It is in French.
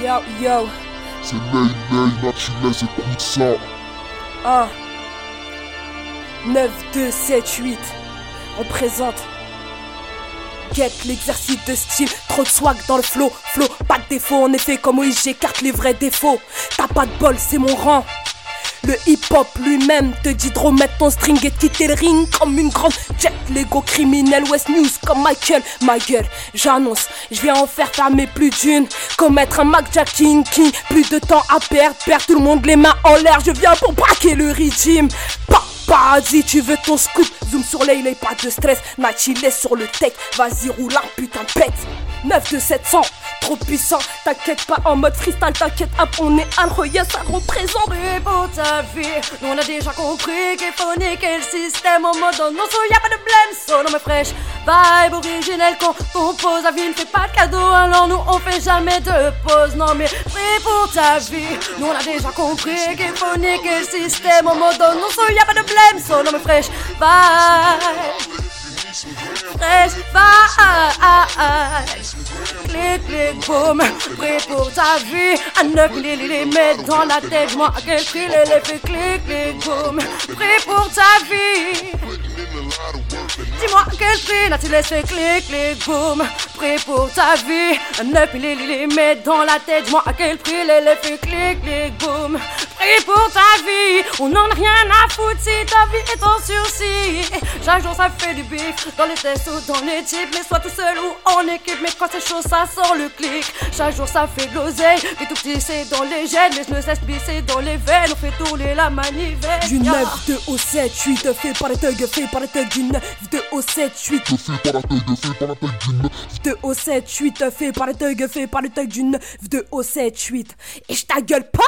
Yo, yo. C'est Ney Ney, Natureless, écoute ça. 1, 9, 2, 7, 8. On présente. Get l'exercice de style, trop de swag dans le flow, flow, pas de défaut en effet comme Moïse j'écarte les vrais défauts. T'as pas de bol, c'est mon rang. Le hip-hop lui-même te dit de remettre ton string et quitter le ring comme une grande jet. Lego criminel West News comme Michael Ma gueule, j'annonce, je viens en faire fermer plus d'une. Commettre un Mac Jack King Plus de temps à perdre, perdre tout le monde les mains en l'air. Je viens pour braquer le régime. Paradis, tu veux ton scoop Zoom sur les pas de stress. Laisse sur le tech. Vas-y roule un putain pète 9 de 700 trop puissant. T'inquiète pas en mode freestyle, t'inquiète up, on est un yes, ça représente. Et pour ta vie, nous on a déjà compris qu'il faut le système en mode non, so y'a pas de blême, so non mais fraîche. Vibe originelle qu'on compose, la vie ne fait pas de cadeau, alors nous on fait jamais de pause. Non mais prie pour ta vie, nous on a déjà compris qu'il faut le système en mode non, so y'a pas de blême, so non mais fraîche. Vibe. Fresh Clic, clic, boum, prêt pour ta vie. À 9 les mettre dans la tête, moi, quel prix les fait clic, clic, boum, prêt pour ta vie. Dis-moi quel prix, là tu faire clic, clic, boum, prêt pour ta vie? À 9 les mettre dans la tête, moi, à quel prix les fait clic, clic, boum, prêt pour ta vie? On n'en a rien à foutre si ta vie est en sursis. Chaque jour ça fait du bif, dans les tests ou dans les types, mais soit tout seul ou en équipe, mais quand c'est chaud, ça sort le clic. Chaque jour ça fait de l'oseille, mais tout petit c'est dans les gènes, mais je ne cesse c'est dans les veines, on fait tourner la manivelle. Du 9 2 au 7 8 fait par les thugs, fait par les thugs du 9 2 au 7 8 fait par la thug, fait par la thug du 9 2 au 7 8 fait par les thugs, fait par les thugs du 9 2 au 7 8 et je ta gueule pas